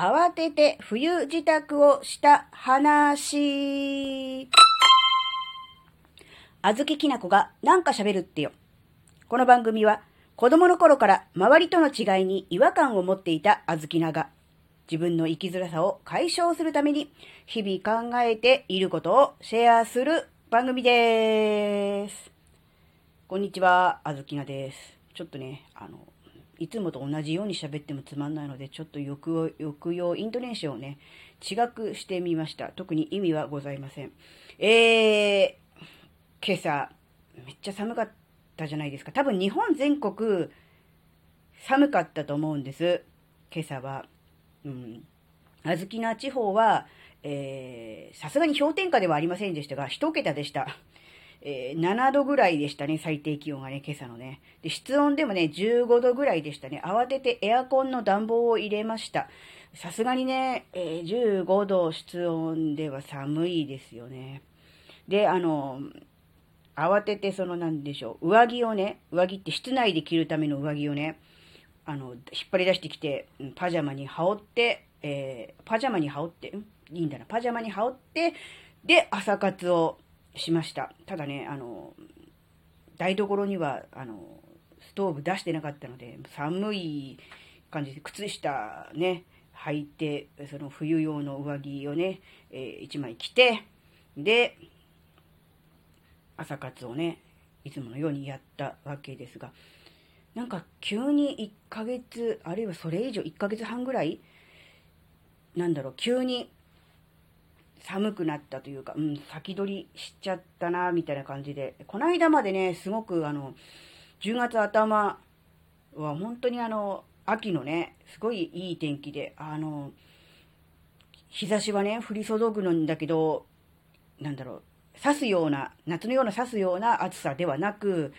慌てて冬支度をした話。あずききなこがなんか喋るってよ。この番組は子供の頃から周りとの違いに違和感を持っていたあずきなが自分の生きづらさを解消するために日々考えていることをシェアする番組です。こんにちは、あずきなです。ちょっとね、あの、いつもと同じように喋ってもつまんないので、ちょっと抑揚、イントネーションをね、違くしてみました。特に意味はございません。えー、今朝、めっちゃ寒かったじゃないですか。多分日本全国、寒かったと思うんです。今朝は。うん。あずきな地方は、えー、さすがに氷点下ではありませんでしたが、一桁でした。えー、7度ぐらいでしたね、最低気温がね、今朝のね。で、室温でもね、15度ぐらいでしたね。慌ててエアコンの暖房を入れました。さすがにね、えー、15度室温では寒いですよね。で、あの、慌ててそのなんでしょう、上着をね、上着って室内で着るための上着をね、あの、引っ張り出してきて、パジャマに羽織って、えー、パジャマに羽織って、いいんだな、パジャマに羽織って、で、朝活をしました。ただね、あの、台所には、あの、ストーブ出してなかったので、寒い感じで、靴下ね、履いて、その冬用の上着をね、えー、1枚着て、で、朝活をね、いつものようにやったわけですが、なんか急に1ヶ月、あるいはそれ以上1ヶ月半ぐらい、なんだろう、急に寒くなったというか、うん、先取りしちゃったな、みたいな感じで。この間までね、すごくあの、10月頭は本当にあの、秋のね、すごいいい天気で、あの、日差しはね、降り注ぐのんだけど、なんだろう、刺すような、夏のような刺すような暑さではなく、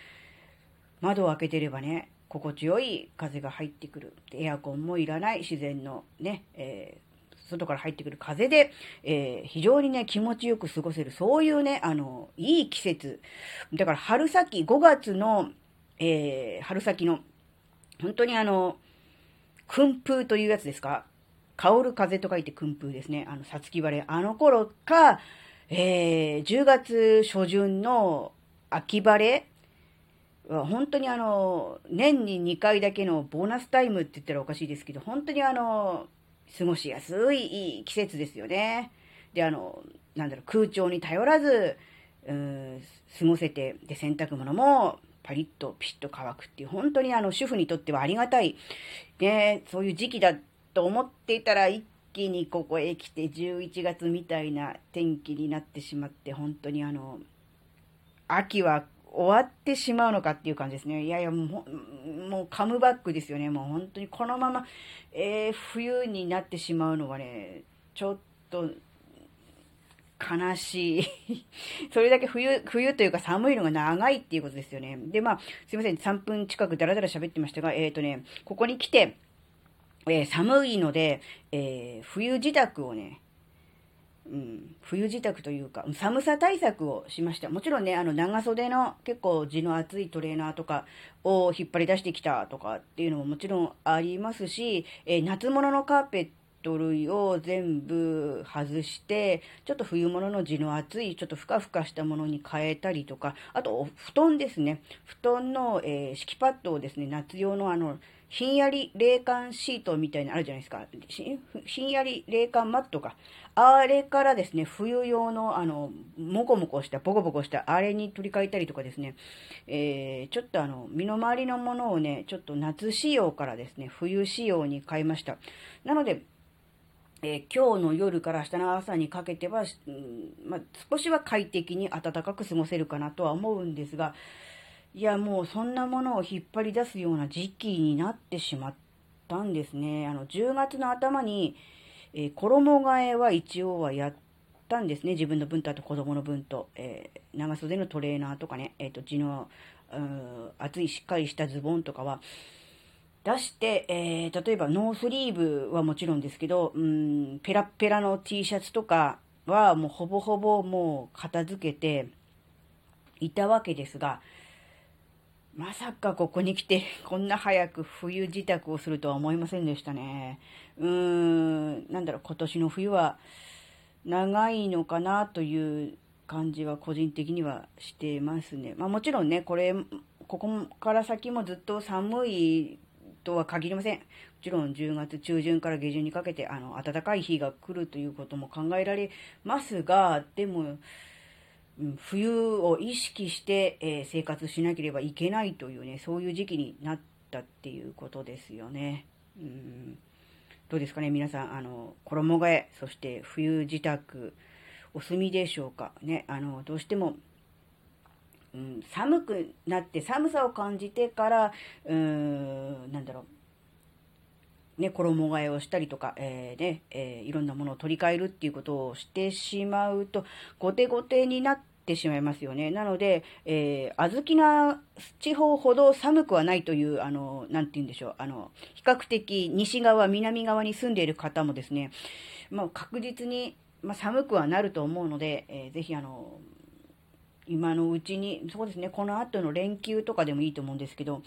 窓を開けてればね、心地よい風が入ってくる。エアコンもいらない自然のね、えー外から入ってくる風で、えー、非常にね、気持ちよく過ごせる、そういうね、あの、いい季節。だから春先、5月の、えー、春先の、本当にあの、訓風というやつですか？香る風と書いて訓風ですね。あの、さつき晴れ。あの頃か、えー、10月初旬の秋晴れ本当にあの、年に2回だけのボーナスタイムって言ったらおかしいですけど、本当にあの、過ごしやすいいい季節ですよね。で、あの、なんだろう、空調に頼らず、うん、過ごせて、で、洗濯物もパリッとピシッと乾くっていう、本当にあの、主婦にとってはありがたい、ね、そういう時期だと思っていたら、一気にここへ来て11月みたいな天気になってしまって、本当にあの、秋は終わってしまうのかっていう感じですね。いやいや、もう、もうカムバックですよね。もう本当にこのまま、えー、冬になってしまうのはね、ちょっと、悲しい。それだけ冬、冬というか寒いのが長いっていうことですよね。で、まあ、すいません。3分近くダラダラ喋ってましたが、えっ、ー、とね、ここに来て、えー、寒いので、えー、冬自宅をね、うん、冬支度というか、寒さ対策をしました。もちろんね、あの、長袖の結構地の厚いトレーナーとかを引っ張り出してきたとかっていうのももちろんありますし、えー、夏物のカーペット類を全部外して、ちょっと冬物の地の厚い、ちょっとふかふかしたものに変えたりとか、あと、布団ですね。布団の、えー、敷きパッドをですね、夏用のあの、ひんやり冷感シートみたいなのあるじゃないですか。ひんやり冷感マットか。あれからですね、冬用の、あの、もこもこした、ボコボコした、あれに取り替えたりとかですね、えー、ちょっとあの、身の回りのものをね、ちょっと夏仕様からですね、冬仕様に変えました。なので、えー、今日の夜から明日の朝にかけては、うんまあ、少しは快適に暖かく過ごせるかなとは思うんですが、いや、もうそんなものを引っ張り出すような時期になってしまったんですね。あの、10月の頭に、えー、衣替えは一応はやったんですね。自分の分とあと子供の分と、えー、長袖のトレーナーとかね、えっ、と、地の、うん、厚いしっかりしたズボンとかは、出して、えー、例えばノースリーブはもちろんですけど、うん、ペラペラの T シャツとかはもうほぼほぼもう片付けていたわけですが、まさかここに来てこんな早く冬自宅をするとは思いませんでしたね。うーん、なんだろう、今年の冬は長いのかなという感じは個人的にはしてますね。まあもちろんね、これ、ここから先もずっと寒いとは限りません。もちろん10月中旬から下旬にかけて、あの、暖かい日が来るということも考えられますが、でも、冬を意識して、え、生活しなければいけないというね、そういう時期になったっていうことですよね。うんどうですかね、皆さん、あの、衣替え、そして冬支度、お済みでしょうか？ね、あの、どうしても、うん、寒くなって寒さを感じてから、うーん、ね、衣替えをしたりとか、えー、ね、えー、いろんなものを取り替えるっていうことをしてしまうと、後手後手になってしまいますよね。なので、えー、小豆な地方ほど寒くはないという、あの、なんて言うんでしょう、あの、比較的西側、南側に住んでいる方もですね、まあ、確実に、まあ、寒くはなると思うので、えー、ぜひあの、今のうちに、そうですね、この後の連休とかでもいいと思うんですけど、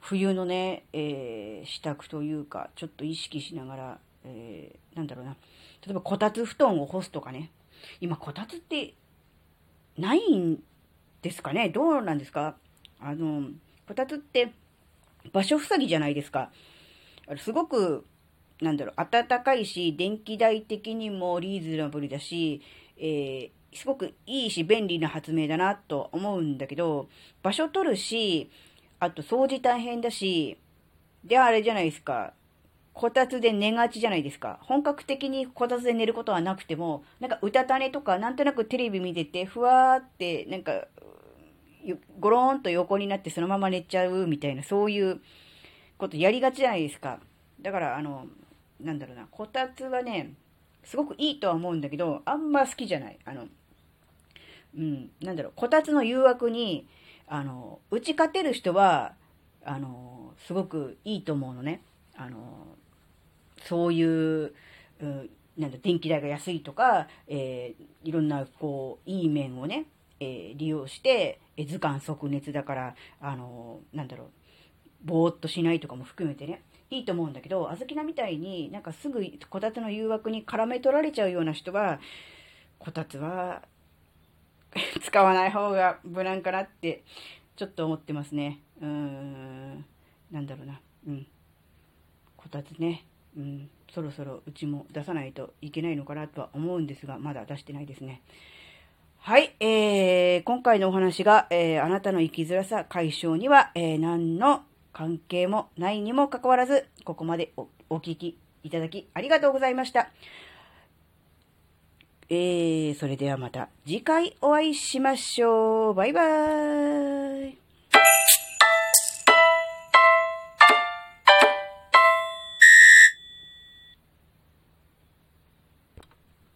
冬のね、えー、支度というか、ちょっと意識しながら、えー、なんだろうな、例えばこたつ布団を干すとかね、今こたつってないんですかね？どうなんですか？あの、こたつって場所塞ぎじゃないですか。すごく、なんだろう、暖かいし、電気代的にもリーズナブルだし、えー、すごくいいし便利な発明だなと思うんだけど、場所取るし、あと掃除大変だし、で、あれじゃないですか。こたつで寝がちじゃないですか。本格的にこたつで寝ることはなくても、なんか歌種とかなんとなくテレビ見てて、ふわーって、なんか、ゴローンと横になってそのまま寝ちゃうみたいな、そういうことやりがちじゃないですか。だから、あの、なんだろうな、こたつはね、すごくいいとは思うんだけど、あんま好きじゃない。あの、うん、なんだろう、こたつの誘惑に、あの、打ち勝てる人は、あの、すごくいいと思うのね。あの、そういう、うん、なんだ、電気代が安いとか、えー、いろんな、こう、いい面をね、えー、利用して、え図鑑即熱だから、あの、なんだろう、ぼーっとしないとかも含めてね、いいと思うんだけど、あずきなみたいになんかすぐこたつの誘惑に絡め取られちゃうような人は、こたつは 使わない方が無難かなって、ちょっと思ってますね。うーん、なんだろうな。うん。こたつね。うん、そろそろうちも出さないといけないのかなとは思うんですが、まだ出してないですね。はい、えー、今回のお話が、えー、あなたの生きづらさ解消には、えー、何の関係もないにもかかわらず、ここまでおお聞きいただきありがとうございました。えー、それではまた次回お会いしましょう。バイバーイ。